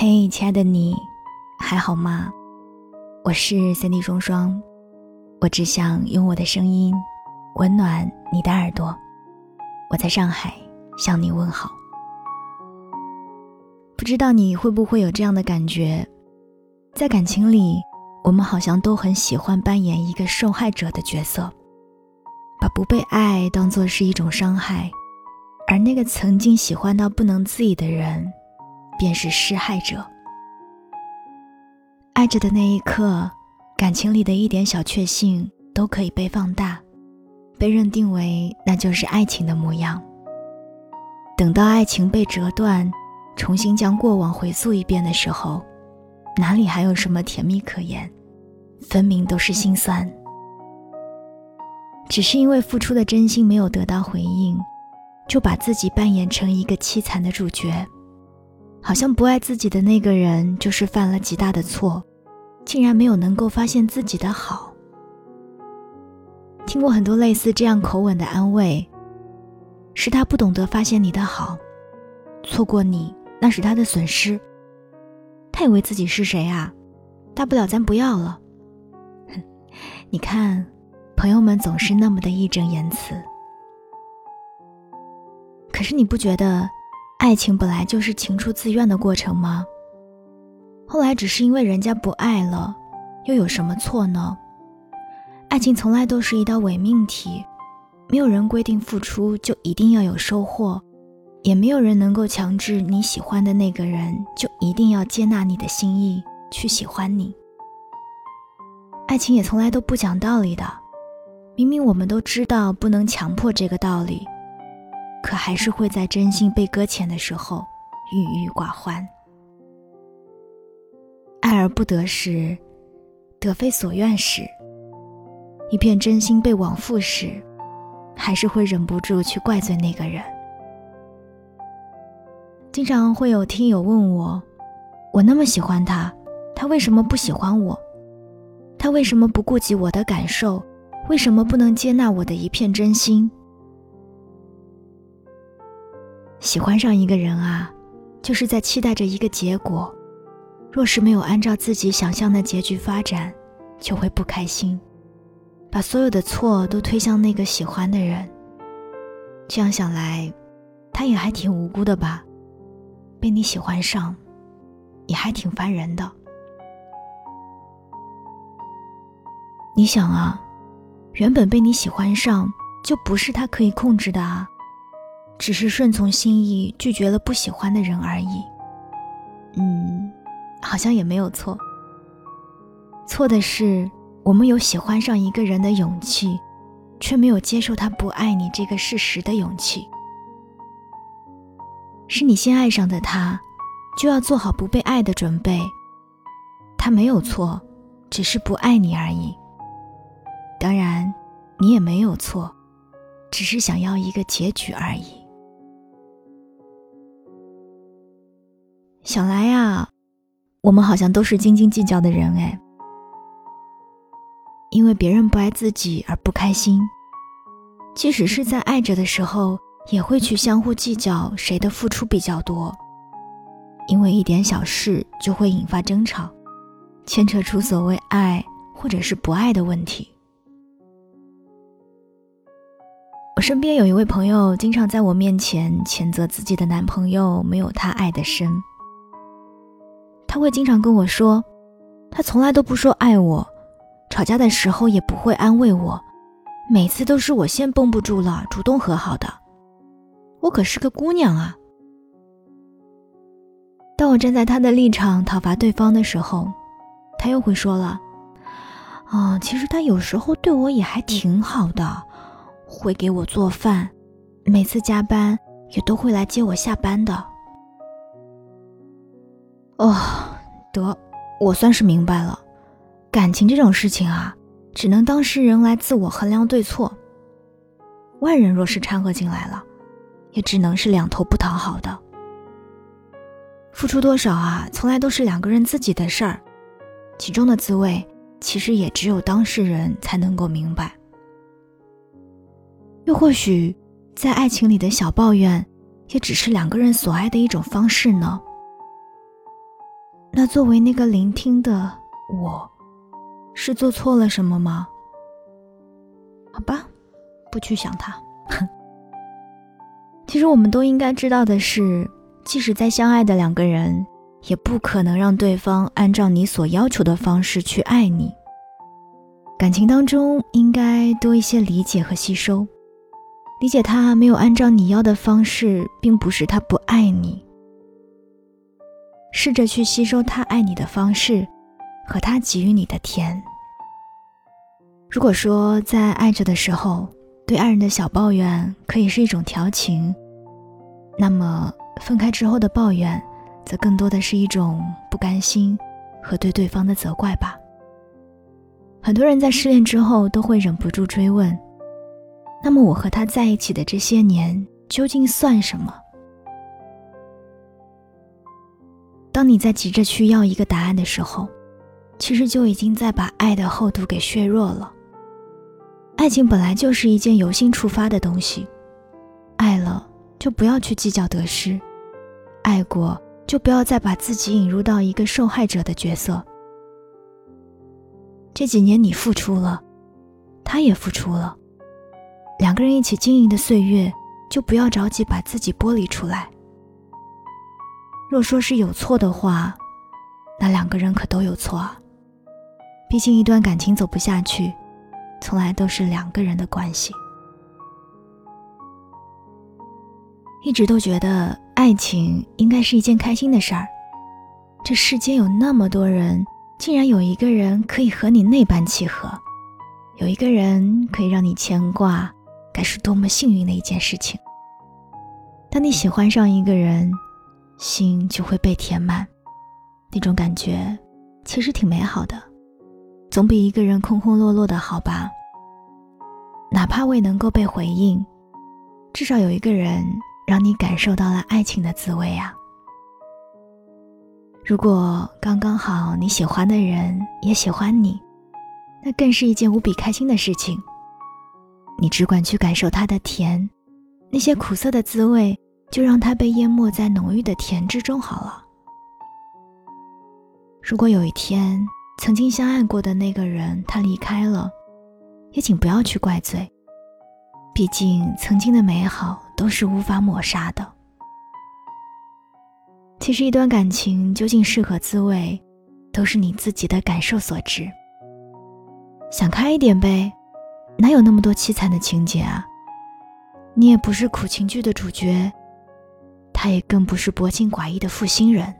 嘿，亲爱的你，还好吗？我是三 D 双双，我只想用我的声音温暖你的耳朵。我在上海向你问好。不知道你会不会有这样的感觉，在感情里，我们好像都很喜欢扮演一个受害者的角色，把不被爱当作是一种伤害，而那个曾经喜欢到不能自已的人。便是施害者。爱着的那一刻，感情里的一点小确幸都可以被放大，被认定为那就是爱情的模样。等到爱情被折断，重新将过往回溯一遍的时候，哪里还有什么甜蜜可言？分明都是心酸。只是因为付出的真心没有得到回应，就把自己扮演成一个凄惨的主角。好像不爱自己的那个人就是犯了极大的错，竟然没有能够发现自己的好。听过很多类似这样口吻的安慰，是他不懂得发现你的好，错过你那是他的损失。他以为自己是谁啊？大不了咱不要了。哼，你看，朋友们总是那么的义正言辞。可是你不觉得？爱情本来就是情出自愿的过程吗？后来只是因为人家不爱了，又有什么错呢？爱情从来都是一道伪命题，没有人规定付出就一定要有收获，也没有人能够强制你喜欢的那个人就一定要接纳你的心意去喜欢你。爱情也从来都不讲道理的，明明我们都知道不能强迫这个道理。还是会在真心被搁浅的时候郁郁寡欢。爱而不得时，得非所愿时，一片真心被枉付时，还是会忍不住去怪罪那个人。经常会有听友问我：我那么喜欢他，他为什么不喜欢我？他为什么不顾及我的感受？为什么不能接纳我的一片真心？喜欢上一个人啊，就是在期待着一个结果。若是没有按照自己想象的结局发展，就会不开心，把所有的错都推向那个喜欢的人。这样想来，他也还挺无辜的吧？被你喜欢上，也还挺烦人的。你想啊，原本被你喜欢上，就不是他可以控制的啊。只是顺从心意拒绝了不喜欢的人而已。嗯，好像也没有错。错的是我们有喜欢上一个人的勇气，却没有接受他不爱你这个事实的勇气。是你先爱上的他，就要做好不被爱的准备。他没有错，只是不爱你而已。当然，你也没有错，只是想要一个结局而已。想来呀，我们好像都是斤斤计较的人哎。因为别人不爱自己而不开心，即使是在爱着的时候，也会去相互计较谁的付出比较多。因为一点小事就会引发争吵，牵扯出所谓爱或者是不爱的问题。我身边有一位朋友，经常在我面前谴责自己的男朋友没有他爱的深。他会经常跟我说，他从来都不说爱我，吵架的时候也不会安慰我，每次都是我先绷不住了，主动和好的。我可是个姑娘啊！当我站在他的立场讨伐对方的时候，他又会说了：“啊，其实他有时候对我也还挺好的，会给我做饭，每次加班也都会来接我下班的。”哦，得，我算是明白了，感情这种事情啊，只能当事人来自我衡量对错。外人若是掺和进来了，也只能是两头不讨好的。付出多少啊，从来都是两个人自己的事儿，其中的滋味，其实也只有当事人才能够明白。又或许，在爱情里的小抱怨，也只是两个人所爱的一种方式呢。那作为那个聆听的我，是做错了什么吗？好吧，不去想它。其实我们都应该知道的是，即使再相爱的两个人，也不可能让对方按照你所要求的方式去爱你。感情当中应该多一些理解和吸收，理解他没有按照你要的方式，并不是他不爱你。试着去吸收他爱你的方式，和他给予你的甜。如果说在爱着的时候，对爱人的小抱怨可以是一种调情，那么分开之后的抱怨，则更多的是一种不甘心和对对方的责怪吧。很多人在失恋之后都会忍不住追问：“那么我和他在一起的这些年究竟算什么？”当你在急着去要一个答案的时候，其实就已经在把爱的厚度给削弱了。爱情本来就是一件由心出发的东西，爱了就不要去计较得失，爱过就不要再把自己引入到一个受害者的角色。这几年你付出了，他也付出了，两个人一起经营的岁月，就不要着急把自己剥离出来。若说是有错的话，那两个人可都有错啊。毕竟一段感情走不下去，从来都是两个人的关系。一直都觉得爱情应该是一件开心的事儿，这世间有那么多人。竟然有一个人可以和你那般契合，有一个人可以让你牵挂，该是多么幸运的一件事情。当你喜欢上一个人，心就会被填满，那种感觉其实挺美好的，总比一个人空空落落的好吧。哪怕未能够被回应，至少有一个人让你感受到了爱情的滋味啊。如果刚刚好你喜欢的人也喜欢你，那更是一件无比开心的事情。你只管去感受它的甜，那些苦涩的滋味就让它被淹没在浓郁的甜之中好了。如果有一天曾经相爱过的那个人他离开了，也请不要去怪罪，毕竟曾经的美好都是无法抹杀的。其实，一段感情究竟是何滋味，都是你自己的感受所致。想开一点呗，哪有那么多凄惨的情节啊？你也不是苦情剧的主角，他也更不是薄情寡义的负心人。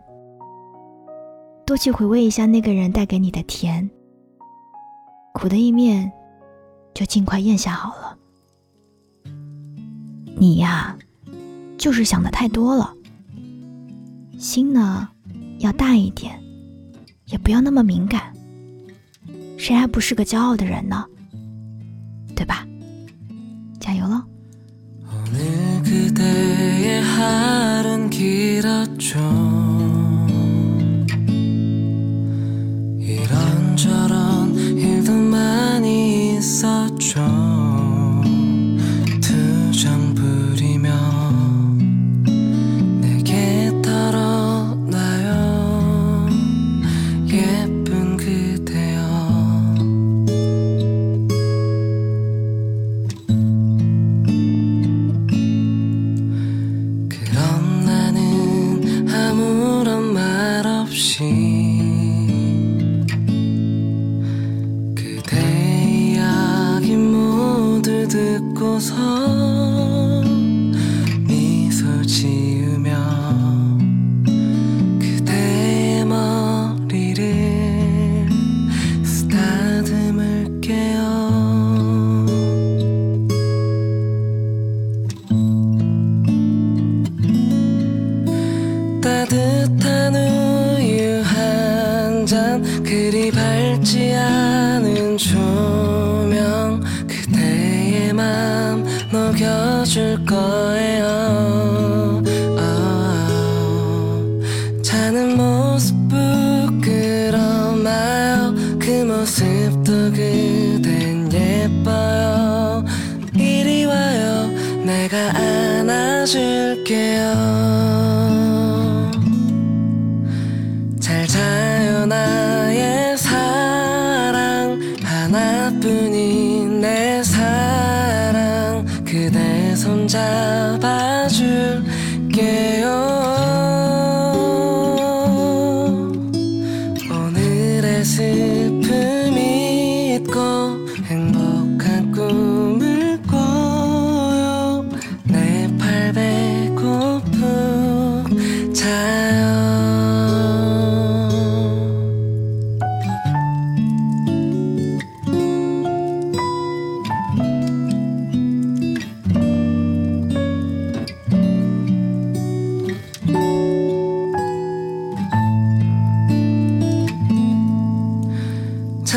多去回味一下那个人带给你的甜，苦的一面，就尽快咽下好了。你呀，就是想的太多了。心呢，要大一点，也不要那么敏感。谁还不是个骄傲的人呢？对吧？ 좀 미소 지으며 그대 머리 를 다듬 을게요. 따뜻한 우유 한 잔 그리 밝지 않은 조 줄 거예요. 어, 자는 모습 부끄러워요. 그 모습도 그댄 예뻐요. 이리 와요. 내가 안아줄게요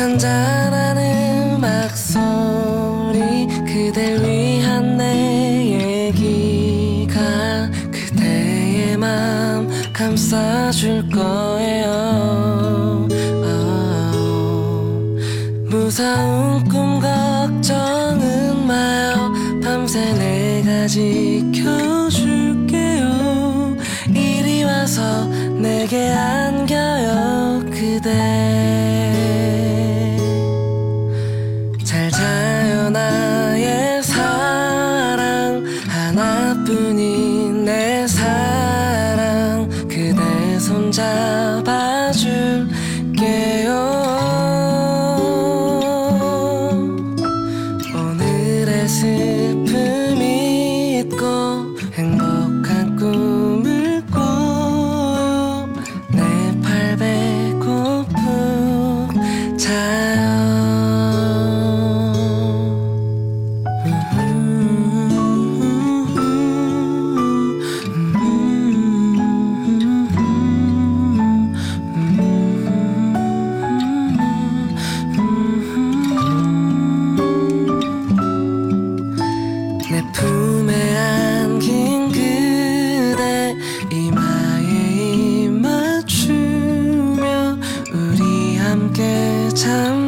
한잔하는 막소리 그댈 위한 내 얘기가 그대의 맘 감싸줄 거예요 oh. 무서운 꿈 걱정은 마요 밤새 내가 지 잡아줄게요. time